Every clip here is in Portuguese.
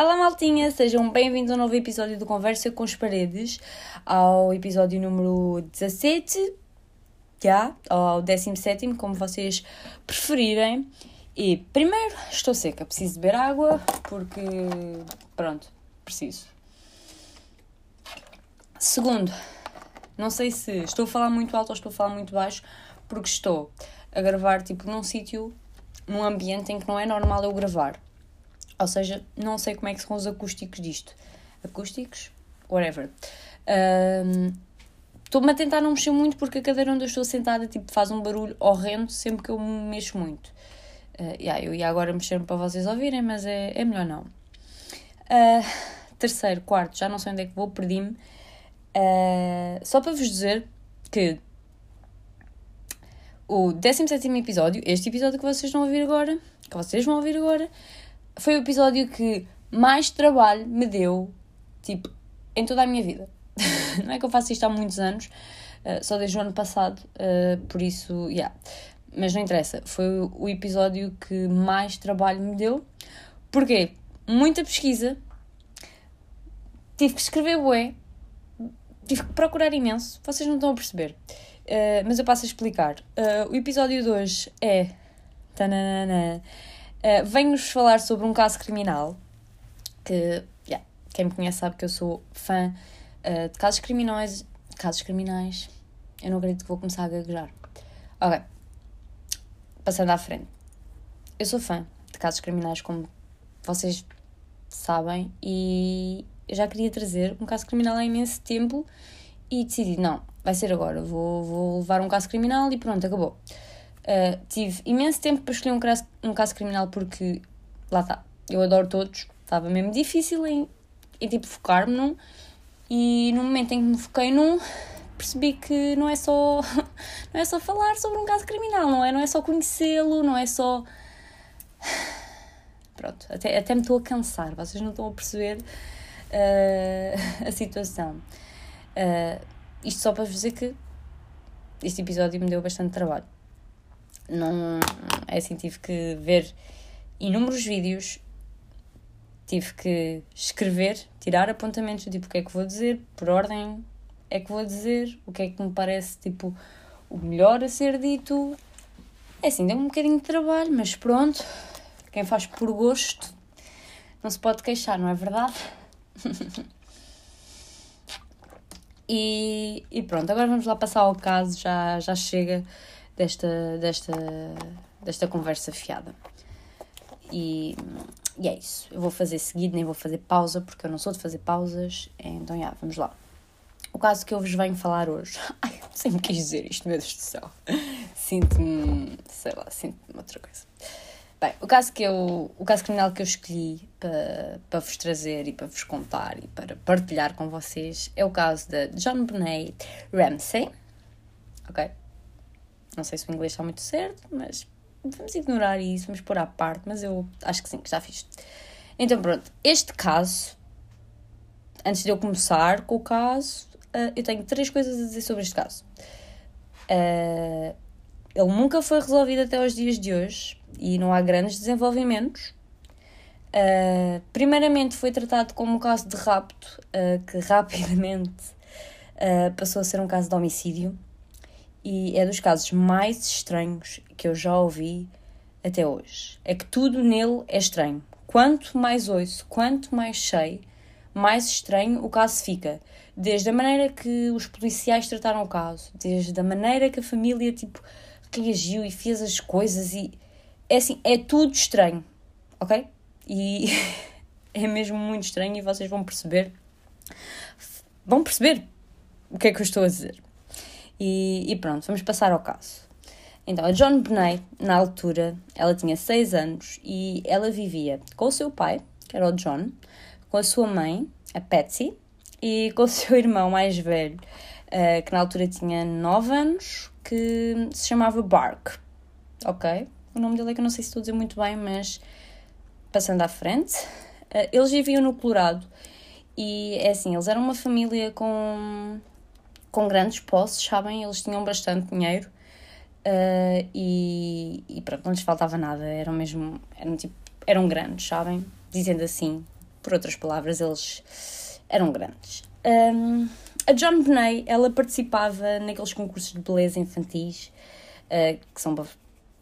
Olá maltinha, sejam bem-vindos a um novo episódio do Conversa com as Paredes, ao episódio número 17, já, ao 17, como vocês preferirem. E primeiro, estou seca, preciso beber água, porque, pronto, preciso. Segundo, não sei se estou a falar muito alto ou estou a falar muito baixo, porque estou a gravar, tipo, num sítio, num ambiente em que não é normal eu gravar. Ou seja, não sei como é que são os acústicos disto. Acústicos? Whatever. Estou-me um, a tentar não mexer muito porque a cadeira onde eu estou sentada tipo, faz um barulho horrendo sempre que eu me mexo muito. Uh, yeah, eu ia agora mexer para vocês ouvirem, mas é, é melhor não. Uh, terceiro, quarto, já não sei onde é que vou, perdi-me. Uh, só para vos dizer que o 17 episódio, este episódio que vocês vão ouvir agora, que vocês vão ouvir agora, foi o episódio que mais trabalho me deu, tipo, em toda a minha vida. não é que eu faço isto há muitos anos, uh, só desde o ano passado, uh, por isso, yeah. Mas não interessa, foi o episódio que mais trabalho me deu. Porquê? Muita pesquisa, tive que escrever bué, tive que procurar imenso, vocês não estão a perceber. Uh, mas eu passo a explicar. o episódio de hoje é. Tananana, Uh, Venho-vos falar sobre um caso criminal que, yeah, quem me conhece sabe que eu sou fã uh, de casos criminais. Casos criminais. Eu não acredito que vou começar a gaguejar. Ok. Passando à frente. Eu sou fã de casos criminais, como vocês sabem, e eu já queria trazer um caso criminal há imenso tempo e decidi, não, vai ser agora, vou, vou levar um caso criminal e pronto, acabou. Uh, tive imenso tempo para escolher um caso, um caso criminal porque, lá está, eu adoro todos, estava mesmo difícil em, em tipo, focar-me num e no momento em que me foquei num percebi que não é só não é só falar sobre um caso criminal, não é? Não é só conhecê-lo, não é só pronto, até, até me estou a cansar, vocês não estão a perceber uh, a situação. Uh, isto só para vos dizer que este episódio me deu bastante trabalho não é assim, tive que ver inúmeros vídeos, tive que escrever, tirar apontamentos tipo o que é que vou dizer, por ordem é que vou dizer, o que é que me parece tipo o melhor a ser dito. É assim, deu um bocadinho de trabalho, mas pronto, quem faz por gosto não se pode queixar, não é verdade? e, e pronto, agora vamos lá passar ao caso, já, já chega desta, desta, desta conversa fiada. E, e é isso. Eu vou fazer seguido, nem vou fazer pausa, porque eu não sou de fazer pausas. Então, já, vamos lá. O caso que eu vos venho falar hoje. Ai, sempre quis dizer isto, meu Deus do céu. Sinto-me. sei lá, sinto-me outra coisa. Bem, o caso, que eu, o caso criminal que eu escolhi para, para vos trazer e para vos contar e para partilhar com vocês é o caso de John Benet Ramsey. Ok? Não sei se o inglês está muito certo, mas vamos ignorar isso, vamos pôr à parte, mas eu acho que sim, que já fiz. Então pronto, este caso, antes de eu começar com o caso, uh, eu tenho três coisas a dizer sobre este caso. Uh, ele nunca foi resolvido até os dias de hoje e não há grandes desenvolvimentos. Uh, primeiramente foi tratado como um caso de rapto, que rapidamente passou a ser um caso de homicídio e é dos casos mais estranhos que eu já ouvi até hoje. É que tudo nele é estranho. Quanto mais ouço, quanto mais sei, mais estranho o caso fica. Desde a maneira que os policiais trataram o caso, desde a maneira que a família tipo reagiu e fez as coisas e é assim, é tudo estranho, ok? E é mesmo muito estranho e vocês vão perceber, vão perceber o que é que eu estou a dizer. E, e pronto, vamos passar ao caso. Então, a John Bonet, na altura, ela tinha 6 anos e ela vivia com o seu pai, que era o John, com a sua mãe, a Patsy, e com o seu irmão mais velho, uh, que na altura tinha 9 anos, que se chamava Bark. Ok? O nome dele é que eu não sei se estou a dizer muito bem, mas passando à frente. Uh, eles viviam no Colorado e é assim, eles eram uma família com com grandes posses, sabem? Eles tinham bastante dinheiro uh, e, e pronto, não lhes faltava nada, eram mesmo, eram tipo, eram grandes, sabem? Dizendo assim, por outras palavras, eles eram grandes. Um, a John Bonet, ela participava naqueles concursos de beleza infantis, uh, que são,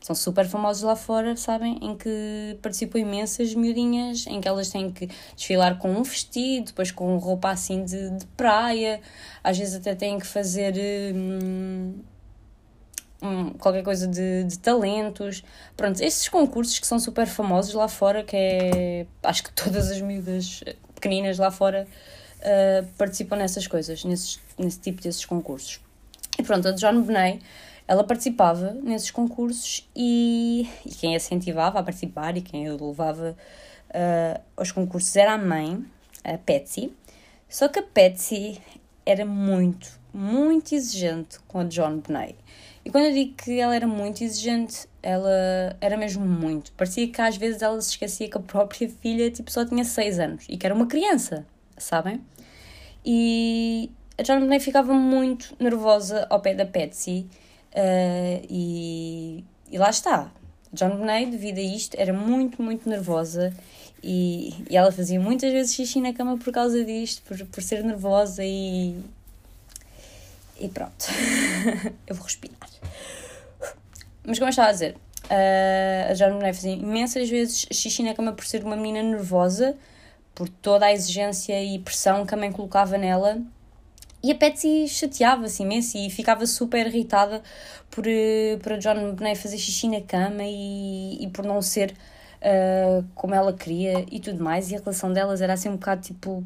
são super famosos lá fora, sabem? Em que participam imensas miudinhas, em que elas têm que desfilar com um vestido, depois com roupa assim de, de praia, às vezes até têm que fazer. Um, um, qualquer coisa de, de talentos. Pronto, esses concursos que são super famosos lá fora, que é. Acho que todas as miúdas pequeninas lá fora uh, participam nessas coisas, nesses, nesse tipo desses concursos. E pronto, a John Bonet, ela participava nesses concursos e, e quem a incentivava a participar e quem a levava uh, aos concursos era a mãe, a Patsy. Só que a Patsy era muito, muito exigente com a John Bonet. E quando eu digo que ela era muito exigente, ela era mesmo muito. Parecia que às vezes ela se esquecia que a própria filha tipo, só tinha 6 anos e que era uma criança, sabem? E a John Bonet ficava muito nervosa ao pé da Patsy uh, e, e lá está. John Bonet, devido a isto, era muito, muito nervosa e, e ela fazia muitas vezes xixi na cama por causa disto, por, por ser nervosa e, e pronto. eu vou respirar. Mas como eu estava a dizer, uh, a John Bonet fazia imensas vezes xixi na cama por ser uma menina nervosa, por toda a exigência e pressão que a mãe colocava nela. E a Patsy chateava-se imenso e ficava super irritada por, uh, por a John Bonet fazer xixi na cama e, e por não ser uh, como ela queria e tudo mais. E a relação delas era assim um bocado tipo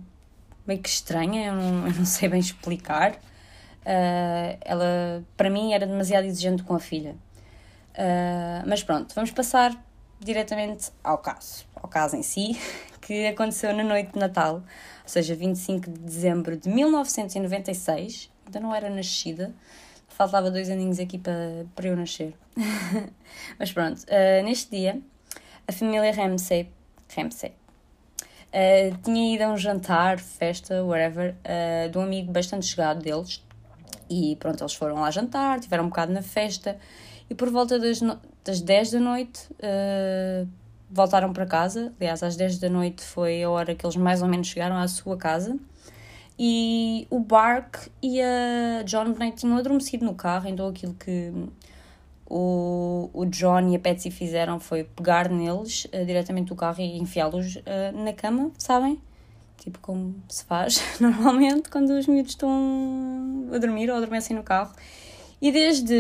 meio que estranha, eu não, eu não sei bem explicar. Uh, ela, para mim, era demasiado exigente com a filha. Uh, mas pronto, vamos passar diretamente ao caso, ao caso em si, que aconteceu na noite de Natal, ou seja, 25 de dezembro de 1996. Ainda não era nascida, faltava dois aninhos aqui para, para eu nascer. mas pronto, uh, neste dia, a família Ramsey, Ramsey uh, tinha ido a um jantar, festa, whatever, de um amigo bastante chegado deles, e pronto, eles foram lá jantar, tiveram um bocado na festa e por volta das, no... das 10 da noite uh, voltaram para casa. Aliás, às 10 da noite foi a hora que eles mais ou menos chegaram à sua casa. E o Bark e a John Bennett tinham adormecido no carro, então aquilo que o, o John e a Patsy fizeram foi pegar neles uh, diretamente do carro e enfiá-los uh, na cama, sabem? tipo como se faz normalmente quando os miúdos estão a dormir ou adormecem no carro. E desde,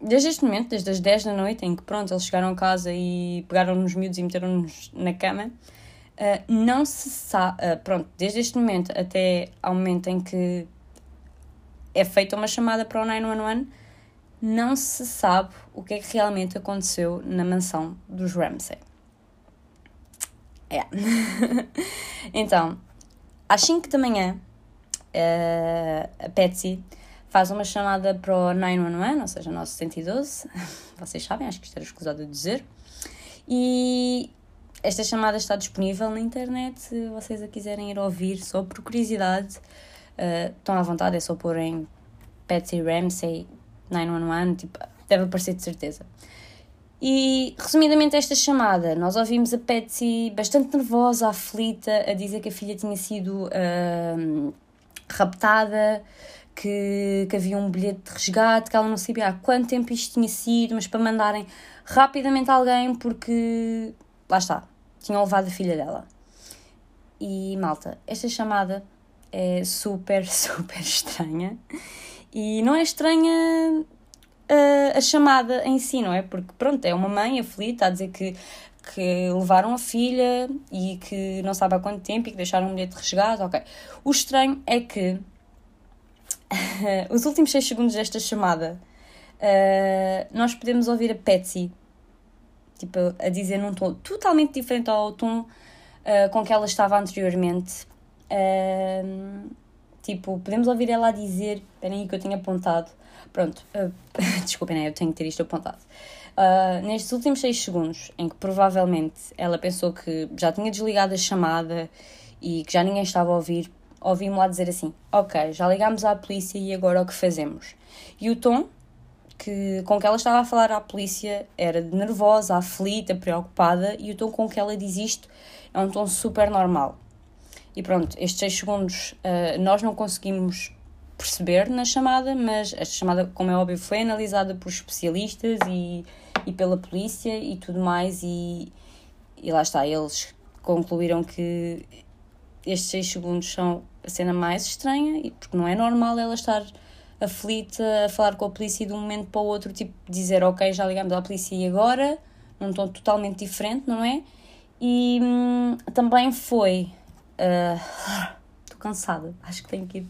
desde este momento, desde as 10 da noite, em que pronto, eles chegaram a casa e pegaram nos miúdos e meteram-nos na cama, uh, não se sabe, uh, pronto, desde este momento até ao momento em que é feita uma chamada para o 911, não se sabe o que é que realmente aconteceu na mansão dos Ramsey. É. então, às 5 da manhã, uh, a Patsy faz uma chamada para o 911, ou seja, nosso 112. Vocês sabem, acho que isto era escusado de dizer. E esta chamada está disponível na internet, se vocês a quiserem ir ouvir, só por curiosidade. Uh, estão à vontade, é só pôr em Patsy Ramsey 911, tipo, deve aparecer de certeza. E, resumidamente, esta chamada, nós ouvimos a Patsy bastante nervosa, aflita, a dizer que a filha tinha sido uh, raptada, que, que havia um bilhete de resgate, que ela não sabia há quanto tempo isto tinha sido, mas para mandarem rapidamente alguém porque, lá está, tinham levado a filha dela. E, malta, esta chamada é super, super estranha. E não é estranha a, a chamada em si, não é? Porque, pronto, é uma mãe aflita a dizer que, que levaram a filha e que não sabe há quanto tempo e que deixaram um bilhete de resgate, ok. O estranho é que os últimos 6 segundos desta chamada uh, nós podemos ouvir a Patsy tipo, a dizer num tom totalmente diferente ao tom uh, com que ela estava anteriormente. Uh, tipo, podemos ouvir ela a dizer, esperem aí que eu tenho apontado, Pronto, uh, desculpem, né? eu tenho que ter isto apontado. Uh, nestes últimos 6 segundos, em que provavelmente ela pensou que já tinha desligado a chamada e que já ninguém estava a ouvir, ouvi-me lá dizer assim: Ok, já ligámos à polícia e agora o que fazemos? E o tom que, com que ela estava a falar à polícia era de nervosa, aflita, preocupada, e o tom com que ela diz isto é um tom super normal. E pronto, estes 6 segundos uh, nós não conseguimos perceber na chamada, mas esta chamada, como é óbvio, foi analisada por especialistas e, e pela polícia e tudo mais, e, e lá está, eles concluíram que estes 6 segundos são a cena mais estranha, porque não é normal ela estar aflita a falar com a polícia e de um momento para o outro, tipo, dizer ok, já ligamos à polícia e agora, num tom totalmente diferente, não é? E hum, também foi. Ah, estou uh, cansada, acho que tenho que ir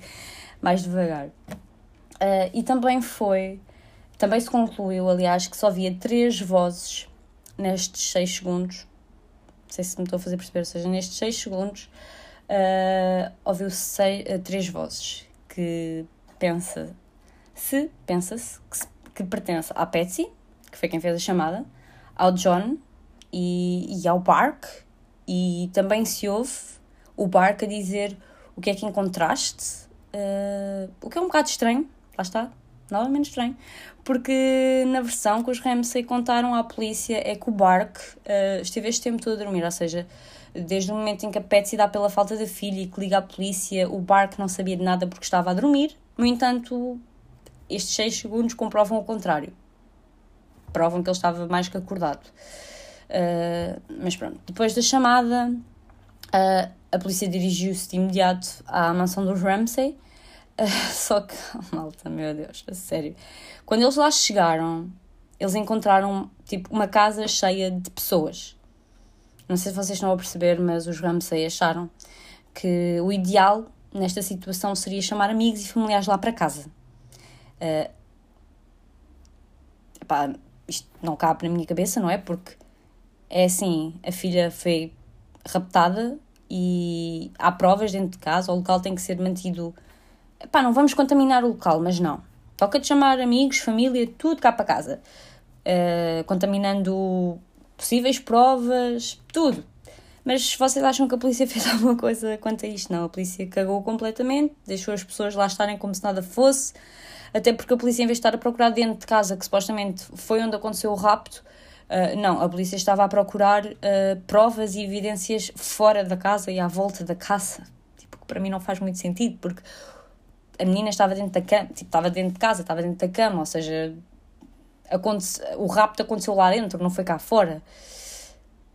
mais devagar. Uh, e também foi, também se concluiu, aliás, que só havia três vozes nestes 6 segundos. Não sei se me estou a fazer perceber, ou seja, nestes 6 segundos uh, ouviu-se uh, três vozes que pensa se pensa-se que, que, pertence à Patsy, que foi quem fez a chamada, ao John e, e ao Bark, e também se ouve o Bark a dizer o que é que encontraste. Uh, o que é um bocado estranho, lá está, novamente estranho, porque na versão que os Ramsey contaram à polícia é que o Bark uh, esteve este tempo todo a dormir, ou seja, desde o momento em que a Patsy dá pela falta da filha e que liga à polícia, o Bark não sabia de nada porque estava a dormir. No entanto, estes 6 segundos comprovam o contrário. Provam que ele estava mais que acordado. Uh, mas pronto, depois da chamada, uh, a polícia dirigiu-se de imediato à mansão dos Ramsey. Uh, só que, malta, meu Deus, a sério. Quando eles lá chegaram, eles encontraram tipo uma casa cheia de pessoas. Não sei se vocês estão a perceber, mas os Ramsey acharam que o ideal nesta situação seria chamar amigos e familiares lá para casa. Uh, epá, isto não cabe na minha cabeça, não é? Porque é assim: a filha foi raptada e há provas dentro de casa, o local tem que ser mantido. Não vamos contaminar o local, mas não. Toca de chamar amigos, família, tudo cá para casa. Uh, contaminando possíveis provas, tudo. Mas vocês acham que a polícia fez alguma coisa quanto a isto? Não, a polícia cagou completamente, deixou as pessoas lá estarem como se nada fosse, até porque a polícia, em vez de estar a procurar dentro de casa, que supostamente foi onde aconteceu o rapto, Uh, não, a polícia estava a procurar uh, provas e evidências fora da casa e à volta da casa. Tipo, que para mim não faz muito sentido, porque a menina estava dentro da cama, tipo, estava dentro de casa, estava dentro da cama, ou seja, aconte o rapto aconteceu lá dentro, não foi cá fora.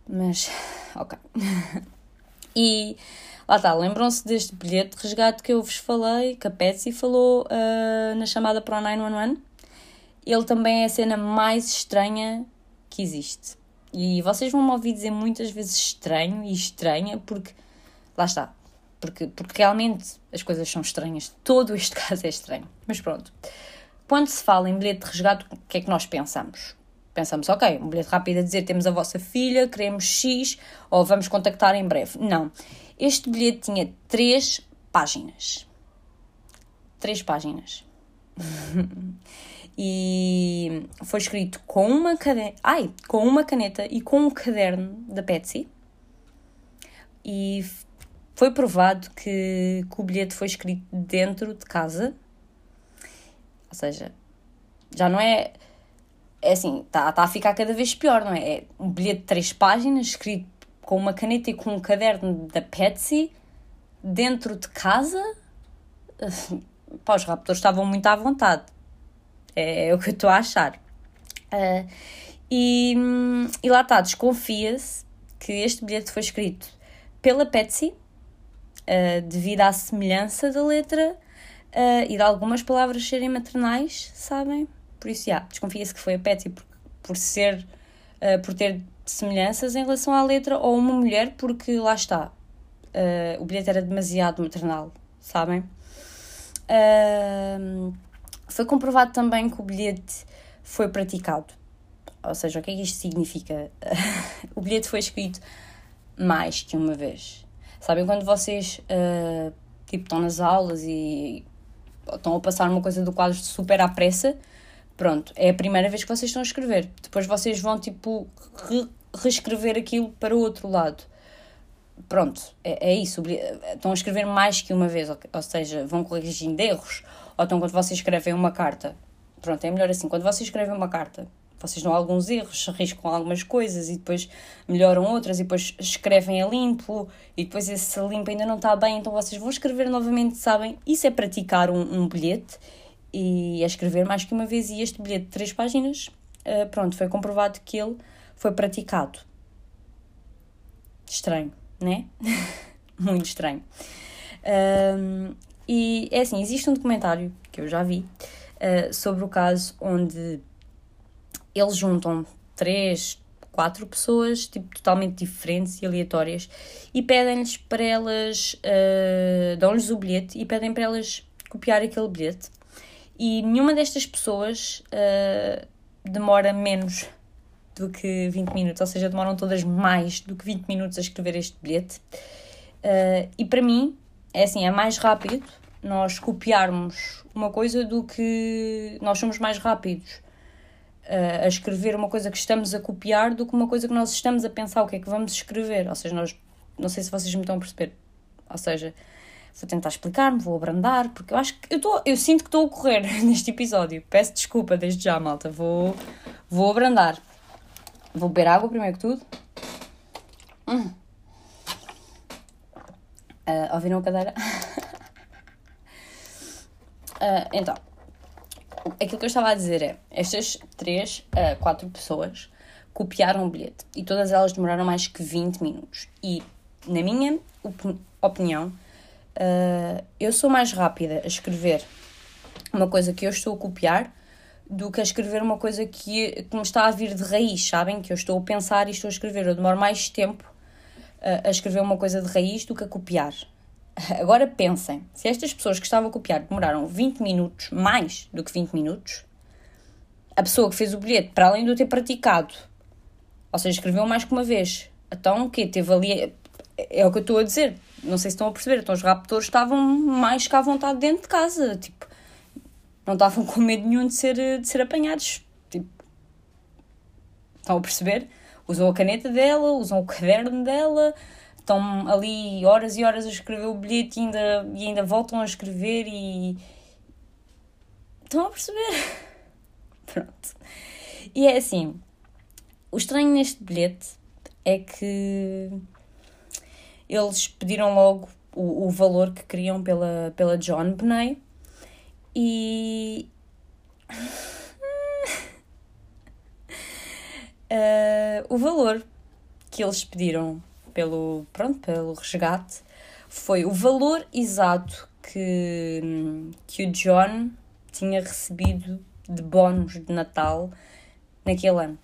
Mas, ok. e lá está, lembram-se deste bilhete de resgate que eu vos falei, que a Patsy falou uh, na chamada para o 911? Ele também é a cena mais estranha que existe. E vocês vão me ouvir dizer muitas vezes estranho e estranha, porque lá está. Porque, porque realmente as coisas são estranhas. Todo este caso é estranho. Mas pronto. Quando se fala em bilhete de resgate, o que é que nós pensamos? Pensamos, ok, um bilhete rápido a dizer temos a vossa filha, queremos X, ou vamos contactar em breve. Não. Este bilhete tinha três páginas. Três páginas. e foi escrito com uma caneta, ai, com uma caneta e com um caderno da Petsy. E foi provado que, que o bilhete foi escrito dentro de casa. Ou seja, já não é. É assim, está tá a ficar cada vez pior, não é? É um bilhete de três páginas escrito com uma caneta e com um caderno da Petsy dentro de casa. Pá, os raptores estavam muito à vontade. É, é o que eu estou a achar. Uh, e, e lá está, desconfia-se que este bilhete foi escrito pela Petsy, uh, devido à semelhança da letra uh, e de algumas palavras serem maternais, sabem? Por isso, já, desconfia-se que foi a Petsy por, por ser, uh, por ter semelhanças em relação à letra, ou uma mulher, porque lá está, o bilhete era demasiado maternal, sabem? Uh, foi comprovado também que o bilhete foi praticado. Ou seja, o que é que isto significa? o bilhete foi escrito mais que uma vez. Sabem quando vocês uh, tipo, estão nas aulas e estão a passar uma coisa do quadro super à pressa? Pronto, é a primeira vez que vocês estão a escrever. Depois vocês vão tipo re reescrever aquilo para o outro lado. Pronto, é, é isso. Estão a escrever mais que uma vez, ou seja, vão corrigindo erros ou então quando vocês escrevem uma carta, pronto, é melhor assim, quando vocês escrevem uma carta, vocês dão alguns erros, arriscam algumas coisas e depois melhoram outras e depois escrevem a limpo e depois esse limpo ainda não está bem, então vocês vão escrever novamente, sabem? Isso é praticar um, um bilhete e é escrever mais que uma vez e este bilhete de três páginas, uh, pronto, foi comprovado que ele foi praticado. Estranho, né? Muito estranho. Um, e é assim, existe um documentário que eu já vi uh, sobre o caso onde eles juntam três, quatro pessoas, tipo, totalmente diferentes e aleatórias, e pedem-lhes para elas, uh, dão-lhes o bilhete e pedem para elas copiar aquele bilhete. E nenhuma destas pessoas uh, demora menos do que 20 minutos, ou seja, demoram todas mais do que 20 minutos a escrever este bilhete. Uh, e para mim, é assim, é mais rápido nós copiarmos uma coisa do que nós somos mais rápidos a escrever uma coisa que estamos a copiar do que uma coisa que nós estamos a pensar o que é que vamos escrever. Ou seja, nós, não sei se vocês me estão a perceber. Ou seja, vou tentar explicar-me, vou abrandar, porque eu acho que eu, tô, eu sinto que estou a correr neste episódio. Peço desculpa desde já, malta. Vou, vou abrandar. Vou beber água primeiro que tudo. Hum. Uh, ouviram a cadeira? uh, então, aquilo que eu estava a dizer é: estas três, uh, quatro pessoas copiaram o bilhete e todas elas demoraram mais que 20 minutos. E, na minha opinião, uh, eu sou mais rápida a escrever uma coisa que eu estou a copiar do que a escrever uma coisa que, que me está a vir de raiz, sabem? Que eu estou a pensar e estou a escrever. Eu demoro mais tempo uh, a escrever uma coisa de raiz do que a copiar. Agora pensem, se estas pessoas que estavam a copiar demoraram 20 minutos, mais do que 20 minutos, a pessoa que fez o bilhete, para além de eu ter praticado, ou seja, escreveu mais que uma vez, então o quê? Teve ali. É, o que eu estou a dizer, não sei se estão a perceber, então os raptores estavam mais que à vontade dentro de casa, tipo, não estavam com medo nenhum de ser, de ser apanhados, tipo, estão a perceber? Usam a caneta dela, usam o caderno dela, estão ali horas e horas a escrever o bilhete e ainda, e ainda voltam a escrever e. Estão a perceber? Pronto. E é assim: o estranho neste bilhete é que eles pediram logo o, o valor que queriam pela, pela John Benet e. uh, o valor que eles pediram pelo, pronto, pelo resgate foi o valor exato que, que o John tinha recebido de bónus de Natal naquele ano.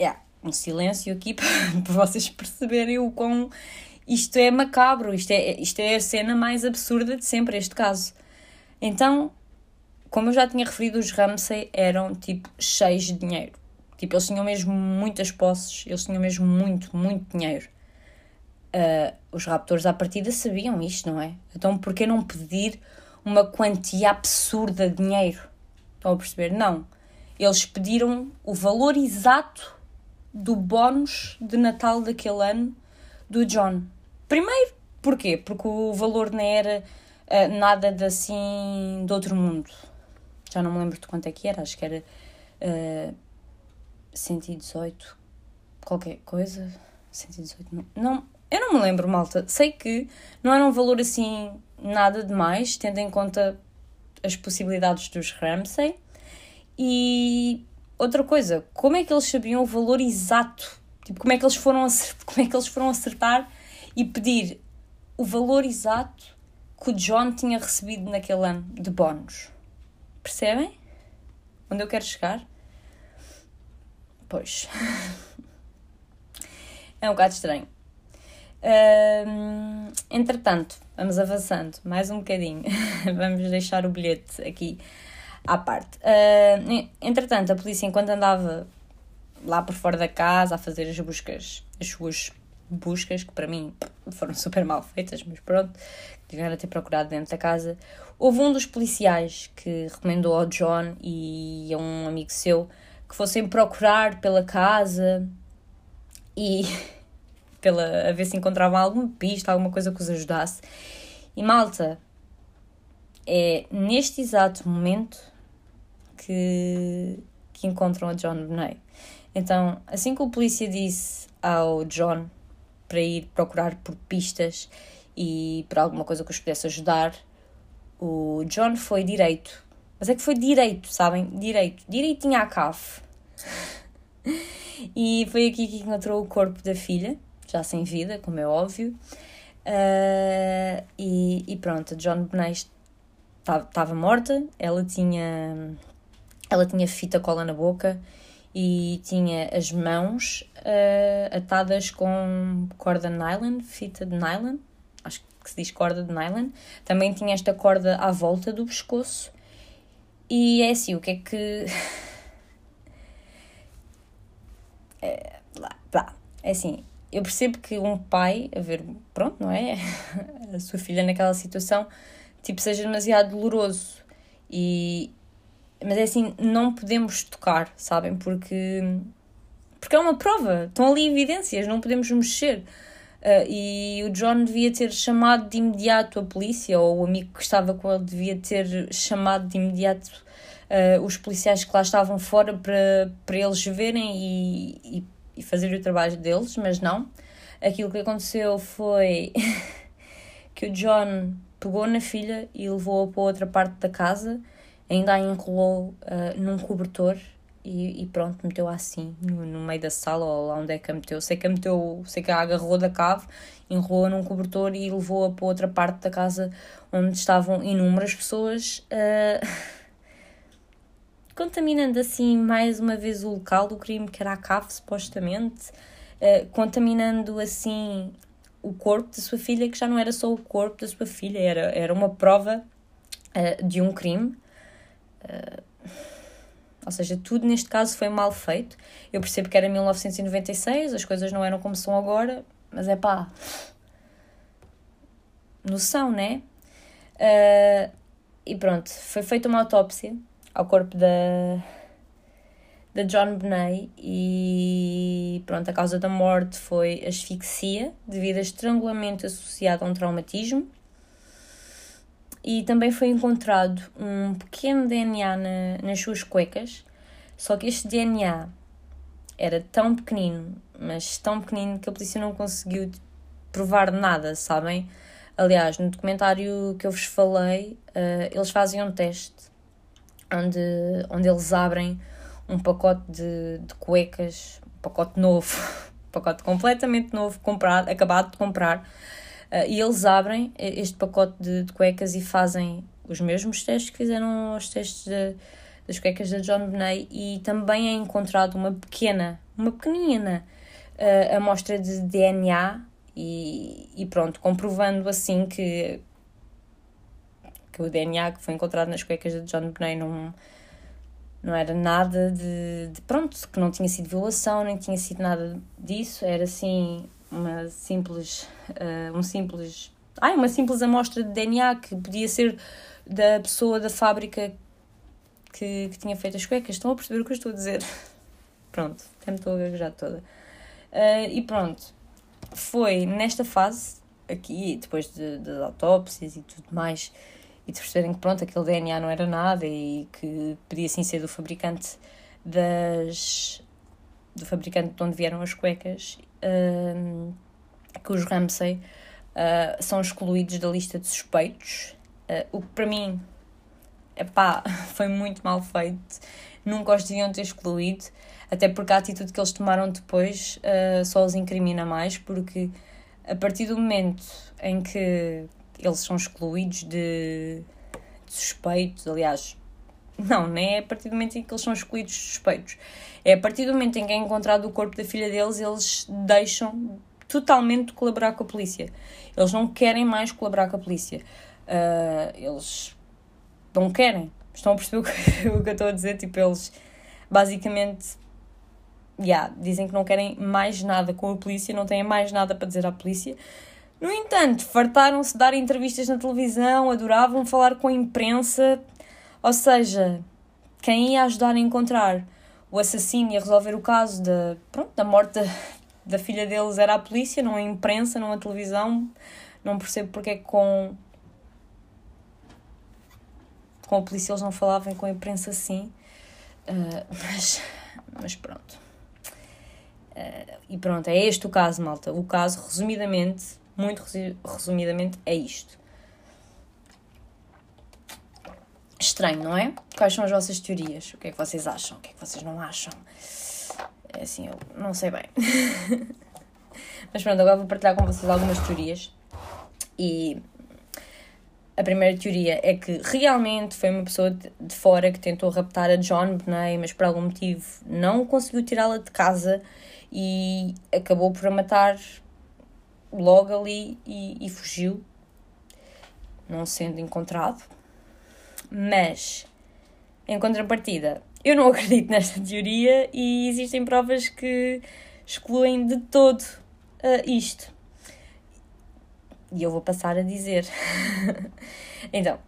Yeah, um silêncio aqui para, vocês perceberem o quão isto é macabro, isto é, isto é a cena mais absurda de sempre, este caso. Então, como eu já tinha referido, os Ramsey eram tipo cheios de dinheiro. Tipo, eles tinham mesmo muitas posses, eles tinham mesmo muito, muito dinheiro. Uh, os raptores à partida sabiam isto, não é? Então por que não pedir uma quantia absurda de dinheiro? Estão a perceber? Não. Eles pediram o valor exato do bónus de Natal daquele ano do John. Primeiro, porquê? Porque o valor não era uh, nada de assim de outro mundo. Já não me lembro de quanto é que era, acho que era uh, 118, qualquer coisa. 118, não, não, eu não me lembro, malta. Sei que não era um valor assim nada demais, tendo em conta as possibilidades dos Ramsey. E outra coisa, como é que eles sabiam o valor exato? Tipo, como é que eles foram acertar, como é que eles foram acertar e pedir o valor exato que o John tinha recebido naquele ano de bónus? Percebem? Onde eu quero chegar? Pois. é um bocado estranho. Uh, entretanto, vamos avançando mais um bocadinho. vamos deixar o bilhete aqui à parte. Uh, entretanto, a polícia, enquanto andava lá por fora da casa a fazer as buscas, as suas buscas, que para mim foram super mal feitas, mas pronto, chegaram a ter procurado dentro da casa, houve um dos policiais que recomendou ao John e a um amigo seu que fossem procurar pela casa e pela, a ver se encontravam alguma pista, alguma coisa que os ajudasse. E malta, é neste exato momento que, que encontram a John Bonet. Então, assim que o polícia disse ao John para ir procurar por pistas e por alguma coisa que os pudesse ajudar, o John foi direito. Mas é que foi direito, sabem? Direito. Direitinho à cave. e foi aqui que encontrou o corpo da filha, já sem vida, como é óbvio. Uh, e, e, pronto, a John Bonet estava morta, ela tinha, ela tinha fita cola na boca e tinha as mãos uh, atadas com corda de nylon, fita de nylon, acho que se diz corda de nylon. Também tinha esta corda à volta do pescoço. E é assim, o que é que. é, lá, lá. é assim, eu percebo que um pai, a ver, pronto, não é? a sua filha naquela situação, tipo, seja demasiado doloroso. E, mas é assim, não podemos tocar, sabem? Porque, porque é uma prova, estão ali evidências, não podemos mexer. Uh, e o John devia ter chamado de imediato a polícia, ou o amigo que estava com ele devia ter chamado de imediato uh, os policiais que lá estavam fora para, para eles verem e, e, e fazer o trabalho deles, mas não. Aquilo que aconteceu foi que o John pegou na filha e levou-a para outra parte da casa ainda a enrolou uh, num cobertor e, e, pronto, meteu assim no, no, meio da sala ou lá onde é que a meteu. Sei que a meteu, sei que a agarrou da cave, enrolou num cobertor e levou-a para outra parte da casa onde estavam inúmeras pessoas, uh, contaminando assim mais uma vez o local do crime, que era a cave, supostamente, uh, contaminando assim o corpo da sua filha, que já não era só o corpo da sua filha, era, era uma prova de um crime. Uh, ou seja, tudo neste caso foi mal feito. Eu percebo que era 1996, as coisas não eram como são agora, mas é pá. Noção, né? Uh, e pronto, foi feita uma autópsia ao corpo da, da John Bonet e pronto, a causa da morte foi asfixia devido a estrangulamento associado a um traumatismo e também foi encontrado um pequeno DNA na, nas suas cuecas, só que este DNA era tão pequenino, mas tão pequenino que a polícia não conseguiu provar nada, sabem? Aliás, no documentário que eu vos falei, uh, eles fazem um teste onde, onde eles abrem um pacote de, de cuecas, um pacote novo, um pacote completamente novo, comprado, acabado de comprar, Uh, e eles abrem este pacote de, de, cuecas e fazem os mesmos testes que fizeram os testes de, das cuecas da John Bonet. E também é encontrado uma pequena, uma pequenina uh, amostra de DNA e, e pronto, comprovando assim que, que o DNA que foi encontrado nas cuecas da John Bonet não, não era nada de, de, pronto, que não tinha sido violação, nem tinha sido nada disso, era assim uma simples, uh, um simples, ai, uma simples amostra de DNA que podia ser da pessoa da fábrica que, que tinha feito as cuecas. Estão a perceber o que eu estou a dizer? Pronto, até me estou a gaguejar toda. Uh, e pronto, foi nesta fase, aqui, depois de, das autópsias e tudo mais, e de perceberem que pronto, aquele DNA não era nada e que podia sim ser do fabricante das do fabricante de onde vieram as cuecas que os Ramsey uh, são excluídos da lista de suspeitos, uh, o que para mim epá, foi muito mal feito. Nunca os deviam ter excluído, até porque a atitude que eles tomaram depois uh, só os incrimina mais, porque a partir do momento em que eles são excluídos de, de suspeitos, aliás, não, nem é a partir do momento em que eles são de suspeitos. É a partir do momento em que é encontrado o corpo da filha deles, eles deixam totalmente de colaborar com a polícia. Eles não querem mais colaborar com a polícia. Uh, eles não querem. Estão a perceber o que, o que eu estou a dizer? Tipo, eles basicamente yeah, dizem que não querem mais nada com a polícia, não têm mais nada para dizer à polícia. No entanto, fartaram-se de dar entrevistas na televisão, adoravam falar com a imprensa, ou seja, quem ia ajudar a encontrar o assassino e a resolver o caso da, pronto, da morte da, da filha deles era a polícia, não a imprensa, não a televisão. Não percebo porque é que com com a polícia eles não falavam com a imprensa assim. Uh, mas, mas pronto. Uh, e pronto, é este o caso, malta. O caso, resumidamente, muito resumidamente, é isto. Estranho, não é? Quais são as vossas teorias? O que é que vocês acham? O que é que vocês não acham? É assim, eu não sei bem. Mas pronto, agora vou partilhar com vocês algumas teorias. E a primeira teoria é que realmente foi uma pessoa de fora que tentou raptar a John Bonet, mas por algum motivo não conseguiu tirá-la de casa e acabou por a matar logo ali e, e fugiu, não sendo encontrado. Mas, em contrapartida, eu não acredito nesta teoria e existem provas que excluem de todo uh, isto. E eu vou passar a dizer. então,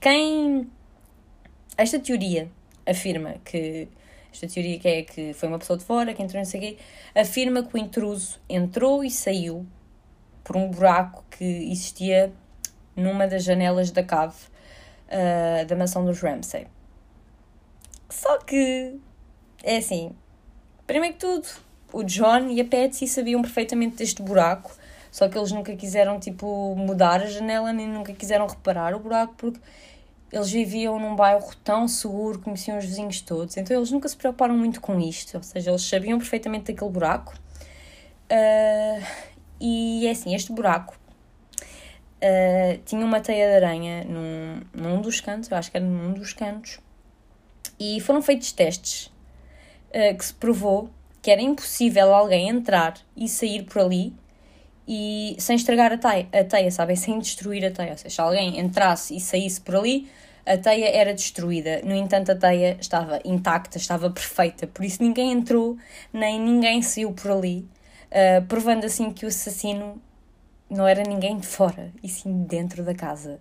quem. Esta teoria afirma que. Esta teoria que é que foi uma pessoa de fora que entrou não sei afirma que o intruso entrou e saiu por um buraco que existia numa das janelas da cave uh, da mansão dos Ramsay. Só que é assim, primeiro que tudo, o John e a Patsy sabiam perfeitamente deste buraco, só que eles nunca quiseram tipo mudar a janela nem nunca quiseram reparar o buraco porque eles viviam num bairro tão seguro, conheciam os vizinhos todos, então eles nunca se preocuparam muito com isto, ou seja, eles sabiam perfeitamente daquele buraco. Uh, e é assim, este buraco uh, tinha uma teia de aranha num, num dos cantos, eu acho que era num dos cantos, e foram feitos testes uh, que se provou que era impossível alguém entrar e sair por ali e sem estragar a teia, teia sabem? Sem destruir a teia. Ou seja, se alguém entrasse e saísse por ali, a teia era destruída. No entanto, a teia estava intacta, estava perfeita. Por isso ninguém entrou, nem ninguém saiu por ali, uh, provando assim que o assassino não era ninguém de fora, e sim dentro da casa.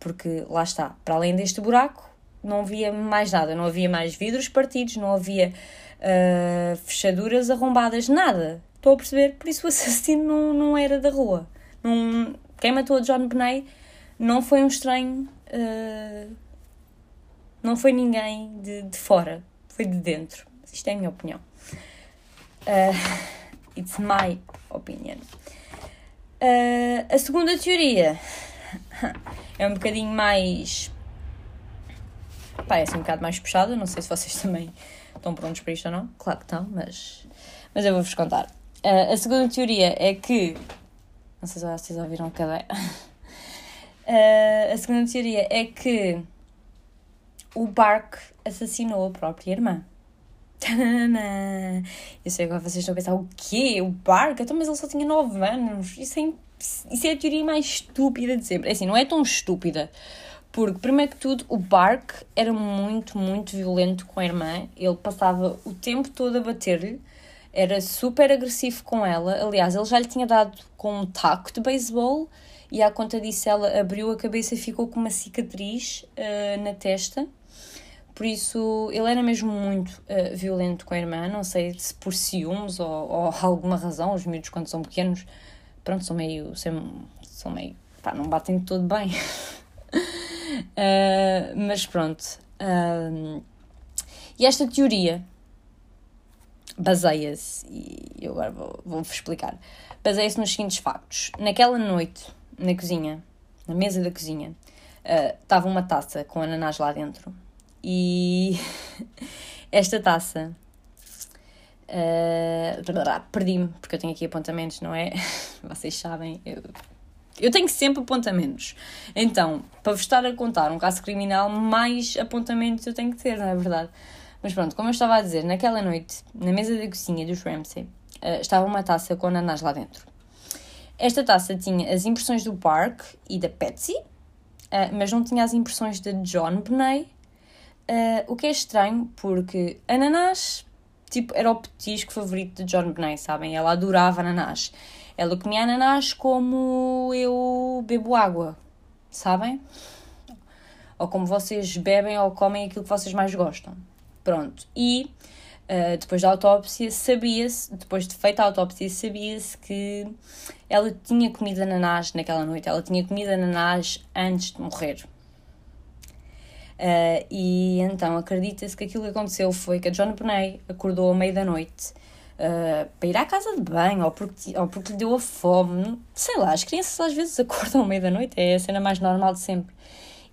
Porque lá está, para além deste buraco, não havia mais nada, não havia mais vidros partidos, não havia uh, fechaduras arrombadas, nada. Estou a perceber? Por isso o assassino não, não era da rua. Não, quem matou a John Benet não foi um estranho, uh, não foi ninguém de, de fora, foi de dentro. Isto é a minha opinião. Uh, it's my opinion. Uh, a segunda teoria é um bocadinho mais. Parece um bocado mais puxada, não sei se vocês também estão prontos para isto ou não. Claro que estão, mas, mas eu vou-vos contar. Uh, a segunda teoria é que. Não sei se vocês ouviram cadeira. Uh, a segunda teoria é que o Bark assassinou a própria irmã. Eu sei agora vocês estão a pensar, o quê? O Bark? Então, mas ele só tinha 9 anos. Isso é, isso é a teoria mais estúpida de sempre. É assim, não é tão estúpida. Porque, primeiro que tudo, o Bark era muito, muito violento com a irmã. Ele passava o tempo todo a bater-lhe. Era super agressivo com ela. Aliás, ele já lhe tinha dado com um taco de beisebol. E à conta disso, ela abriu a cabeça e ficou com uma cicatriz uh, na testa. Por isso, ele era mesmo muito uh, violento com a irmã. Não sei se por ciúmes ou, ou alguma razão. Os miúdos, quando são pequenos, pronto, são meio. São, meio. pá, não batem todo bem. Uh, mas pronto. Uh, e esta teoria baseia-se, e eu agora vou-vos vou explicar, baseia-se nos seguintes factos. Naquela noite, na cozinha, na mesa da cozinha, estava uma taça com ananás lá dentro. E esta taça. Uh, Perdi-me, porque eu tenho aqui apontamentos, não é? Vocês sabem, eu eu tenho sempre apontamentos. Então, para vos estar a contar um caso criminal, mais apontamentos eu tenho que ter, não é verdade? Mas pronto, como eu estava a dizer, naquela noite, na mesa da cozinha dos Ramsay, uh, estava uma taça com ananás lá dentro. Esta taça tinha as impressões do Park e da Patsy, uh, mas não tinha as impressões de John Bonet, uh, o que é estranho porque ananás, tipo, era o petisco favorito de John Bonet, sabem? Ela adorava ananás. Ela comia ananás como eu bebo água, sabem? Ou como vocês bebem ou comem aquilo que vocês mais gostam. Pronto. E uh, depois da autópsia, sabia-se, depois de feita a autópsia, sabia-se que ela tinha comido ananás naquela noite. Ela tinha comido ananás antes de morrer. Uh, e então acredita-se que aquilo que aconteceu foi que a John Bonet acordou à meia da noite uh, para ir à casa de banho ou porque, ou porque lhe deu a fome. Sei lá, as crianças às vezes acordam à meia da noite, é a cena mais normal de sempre.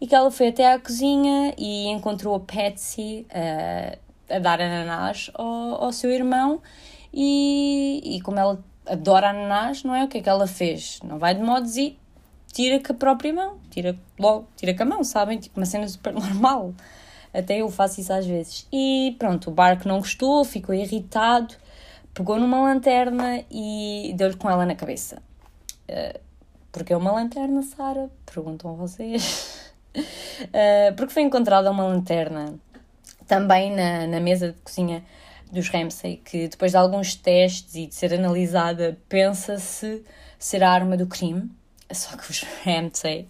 E que ela foi até à cozinha e encontrou a Patsy uh, a dar ananás ao, ao seu irmão. E, e como ela adora ananás, não é? O que é que ela fez? Não vai de modos e tira com a própria mão, tira logo, tira com a mão, sabem? Tipo uma cena super normal. Até eu faço isso às vezes. E pronto, o barco não gostou, ficou irritado, pegou numa lanterna e deu-lhe com ela na cabeça. Uh, porque é uma lanterna, Sara? Perguntam vocês. uh, porque foi encontrada uma lanterna também na, na mesa de cozinha dos Ramsay, que depois de alguns testes e de ser analisada, pensa-se ser a arma do crime. Só que os Ramsay,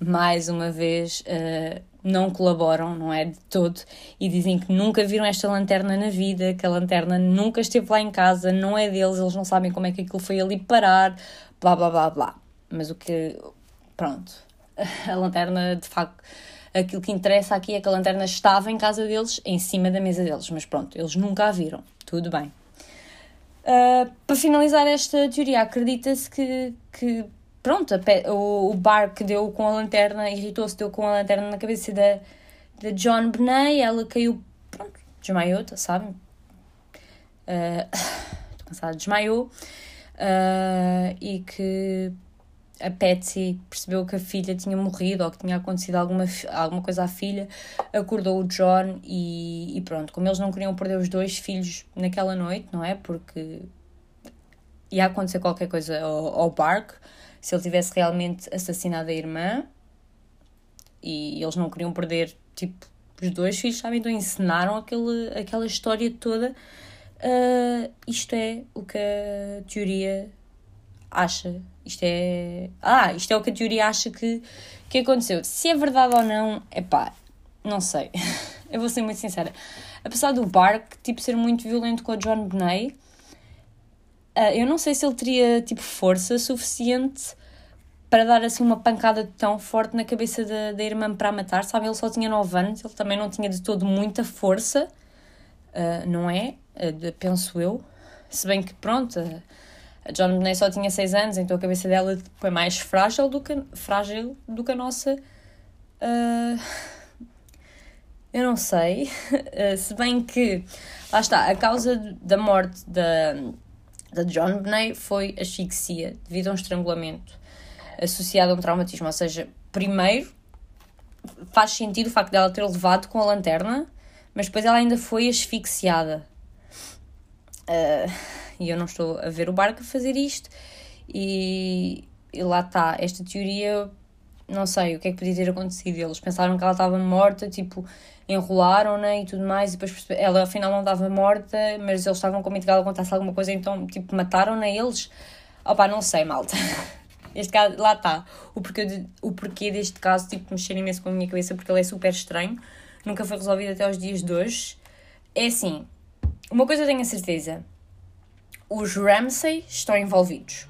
mais uma vez, uh, não colaboram, não é? De todo, e dizem que nunca viram esta lanterna na vida, que a lanterna nunca esteve lá em casa, não é deles, eles não sabem como é que aquilo foi ali parar, blá blá blá blá. Mas o que. Pronto. A lanterna, de facto aquilo que interessa aqui é que a lanterna estava em casa deles, em cima da mesa deles, mas pronto, eles nunca a viram. Tudo bem. Uh, para finalizar esta teoria, acredita-se que, que pronto, o, o bar que deu com a lanterna, irritou-se, deu com a lanterna na cabeça da, da John Benet, ela caiu, pronto, desmaiou, tá, sabem? Uh, estou cansada, desmaiou. Uh, e que a Patsy percebeu que a filha tinha morrido ou que tinha acontecido alguma, alguma coisa à filha, acordou o John e, e pronto, como eles não queriam perder os dois filhos naquela noite, não é? Porque ia acontecer qualquer coisa ao, ao Bark se ele tivesse realmente assassinado a irmã e eles não queriam perder, tipo, os dois filhos, sabem? Então encenaram aquele, aquela história toda. Uh, isto é o que a teoria acha. Isto é. Ah, isto é o que a teoria acha que, que aconteceu. Se é verdade ou não, é pá, não sei. Eu vou ser muito sincera. Apesar do Bark tipo, ser muito violento com a John Bonet, uh, eu não sei se ele teria tipo, força suficiente para dar assim uma pancada tão forte na cabeça da, da irmã para a matar, sabe? Ele só tinha 9 anos, ele também não tinha de todo muita força, uh, não é? Uh, penso eu. Se bem que, pronto, a John Bonet só tinha 6 anos, então a cabeça dela foi mais frágil do que, frágil do que a nossa. Uh, eu não sei. Se bem que, lá está, a causa da morte da, da John Bonet foi asfixia, devido a um estrangulamento associado a um traumatismo. Ou seja, primeiro faz sentido o facto dela ter levado com a lanterna, mas depois ela ainda foi asfixiada. Uh, e eu não estou a ver o barco a fazer isto. E, e lá está, esta teoria, não sei o que é que podia ter acontecido. Eles pensaram que ela estava morta, tipo, enrolaram-na e tudo mais, e depois ela afinal não estava morta, mas eles estavam com medo que ela acontecesse alguma coisa, então, tipo, mataram-na eles. Opá, não sei, malta. Este caso, lá está. O porquê, o porquê deste caso, tipo, mexer imenso com a minha cabeça, porque ele é super estranho. Nunca foi resolvido até os dias de hoje. É assim, uma coisa eu tenho a certeza os Ramsay estão envolvidos.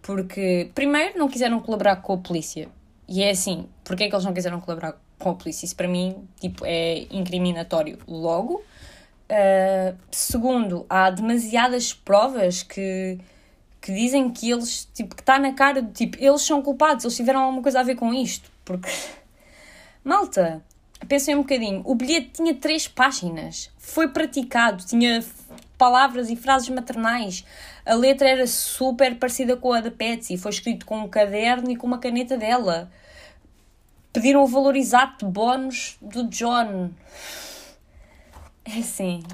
Porque, primeiro, não quiseram colaborar com a polícia. E é assim, porque é que eles não quiseram colaborar com a polícia? Isso para mim, tipo, é incriminatório logo. Uh, segundo, há demasiadas provas que, que dizem que eles, tipo, que está na cara de, tipo, eles são culpados, eles tiveram alguma coisa a ver com isto. Porque, malta, pensem um bocadinho, o bilhete tinha três páginas, foi praticado, tinha palavras e frases maternais. A letra era super parecida com a da Patsy, foi escrito com um caderno e com uma caneta dela. Pediram o valor exato de bónus do John. É assim,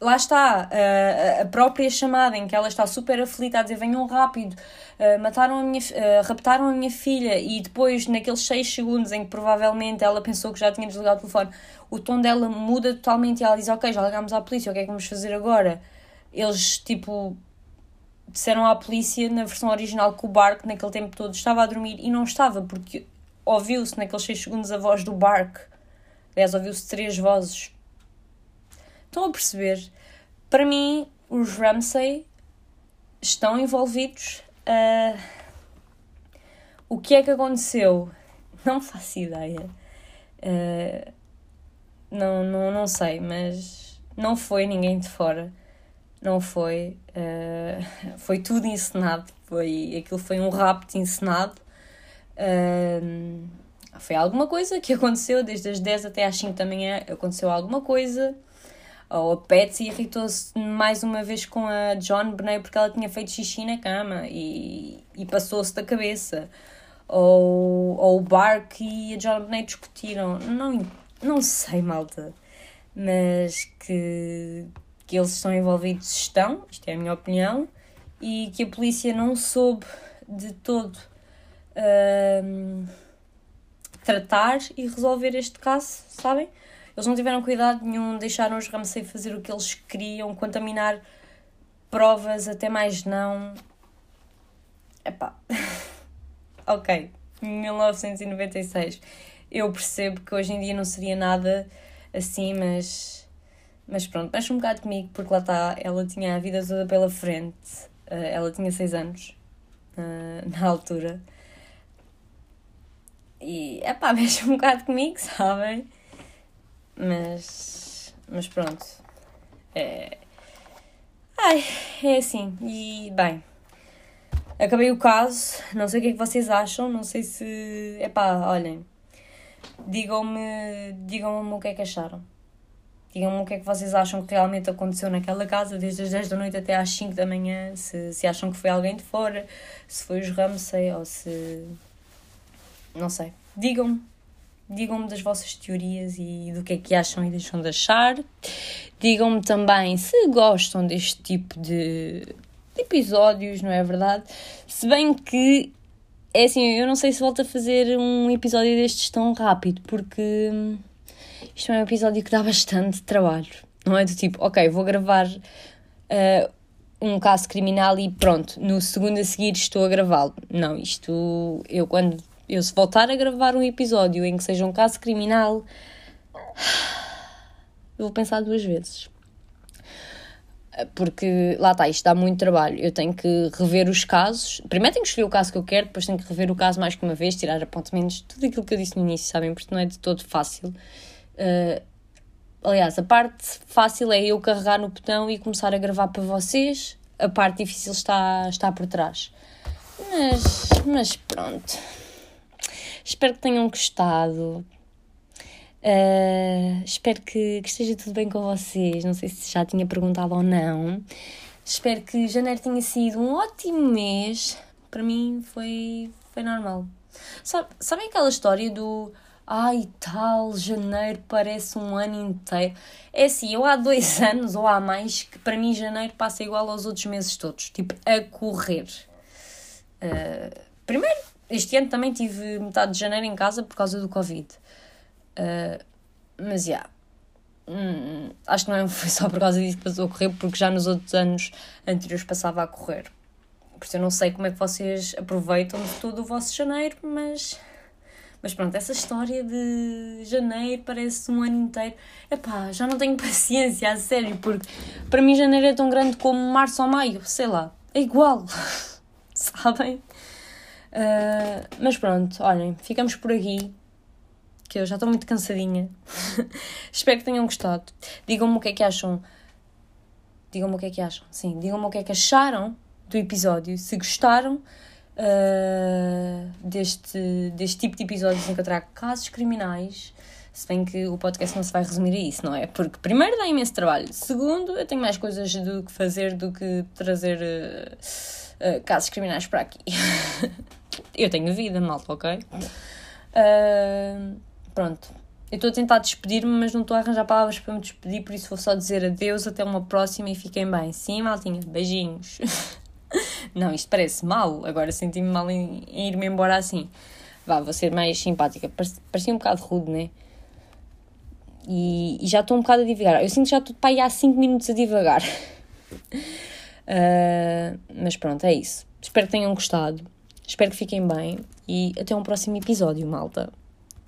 lá está, uh, a própria chamada em que ela está super aflita a dizer venham rápido, uh, mataram a minha, uh, raptaram a minha filha e depois naqueles 6 segundos em que provavelmente ela pensou que já tinha desligado o telefone, o tom dela muda totalmente e ela diz ok, já ligámos à polícia, o que é que vamos fazer agora? Eles tipo disseram à polícia na versão original que o Bark naquele tempo todo estava a dormir e não estava porque ouviu-se naqueles 6 segundos a voz do Bark. Aliás, ouviu-se três vozes Estão a perceber? Para mim, os Ramsay estão envolvidos. Uh, o que é que aconteceu? Não faço ideia. Uh, não, não, não sei, mas não foi ninguém de fora. Não foi. Uh, foi tudo encenado. Foi, aquilo foi um rapto encenado. Uh, foi alguma coisa que aconteceu desde as 10 até às 5 da manhã. Aconteceu alguma coisa. Ou a Patsy irritou-se mais uma vez com a John Bonet porque ela tinha feito xixi na cama e, e passou-se da cabeça. Ou, ou o Bark e a John Bonet discutiram. Não, não sei, malta. Mas que, que eles estão envolvidos estão, isto é a minha opinião, e que a polícia não soube de todo. Uh, tratar e resolver este caso, sabem? Eles não tiveram cuidado nenhum, deixaram os Ramsey fazer o que eles queriam, contaminar provas, até mais não. Epá. ok, 1996. Eu percebo que hoje em dia não seria nada assim, mas. Mas pronto, mexe um bocado comigo, porque lá está, ela tinha a vida toda pela frente. Uh, ela tinha 6 anos uh, na altura. E, é mexe um bocado comigo, sabem? Mas, mas pronto. É, ai, é assim. E, bem, acabei o caso. Não sei o que é que vocês acham. Não sei se. É pá, olhem. Digam-me digam o que é que acharam. Digam-me o que é que vocês acham que realmente aconteceu naquela casa, desde as 10 da noite até às 5 da manhã. Se, se acham que foi alguém de fora, se foi os Ramsey ou se não sei. Digam-me. Digam-me das vossas teorias e do que é que acham e deixam de achar. Digam-me também se gostam deste tipo de, episódios, não é verdade? Se bem que é assim, eu não sei se volto a fazer um episódio destes tão rápido, porque isto é um episódio que dá bastante trabalho. Não é do tipo, ok, vou gravar uh, um caso criminal e pronto, no segundo a seguir estou a gravá-lo. Não, isto eu quando eu, se voltar a gravar um episódio em que seja um caso criminal, vou pensar duas vezes. Porque lá está, isto dá muito trabalho. Eu tenho que rever os casos. Primeiro tenho que escolher o caso que eu quero, depois tenho que rever o caso mais que uma vez, tirar apontamentos, tudo aquilo que eu disse no início, sabem? Porque não é de todo fácil. Uh, aliás, a parte fácil é eu carregar no botão e começar a gravar para vocês. A parte difícil está, está por trás. Mas, mas pronto. Espero que tenham gostado. Uh, espero que, que, esteja tudo bem com vocês. Não sei se já tinha perguntado ou não. Espero que janeiro tenha sido um ótimo mês. Para mim foi, foi normal. Sabe, aquela história do ai tal, janeiro parece um ano inteiro? É assim, eu há dois anos ou há mais que para mim janeiro passa igual aos outros meses todos, tipo a correr. Uh, primeiro, este ano também tive metade de janeiro em casa por causa do Covid. Uh, mas, já. Yeah. Hum, acho que não é, foi só por causa disso que passou a correr, porque já nos outros anos anteriores passava a correr. Por isso eu não sei como é que vocês aproveitam de todo o vosso janeiro, mas. Mas pronto, essa história de janeiro parece um ano inteiro. Epá, já não tenho paciência, a sério, porque para mim janeiro é tão grande como março ou maio, sei lá. É igual. Sabem? Uh, mas pronto, olhem, ficamos por aqui. Que eu já estou muito cansadinha. Espero que tenham gostado. Digam-me o que é que acham. Digam-me o que é que acham. Sim, digam-me o que é que acharam do episódio. Se gostaram uh, deste, deste tipo de episódios em que eu trago casos criminais. Se bem que o podcast não se vai resumir a isso, não é? Porque, primeiro, dá imenso trabalho. Segundo, eu tenho mais coisas do que fazer do que trazer uh, uh, casos criminais para aqui. Eu tenho vida, malta, ok? Uh, pronto. Eu estou a tentar despedir-me, mas não estou a arranjar palavras para me despedir, por isso vou só dizer adeus, até uma próxima e fiquem bem. Sim, maltinha, beijinhos. não, isto parece mal, agora senti-me mal em, em ir-me embora assim. Vá, vou ser mais simpática. Parecia um bocado rude, né? E, e já estou um bocado a divagar. Eu sinto que já estou para aí há 5 minutos a divagar. Uh, mas pronto, é isso. Espero que tenham gostado. Espero que fiquem bem e até um próximo episódio, malta.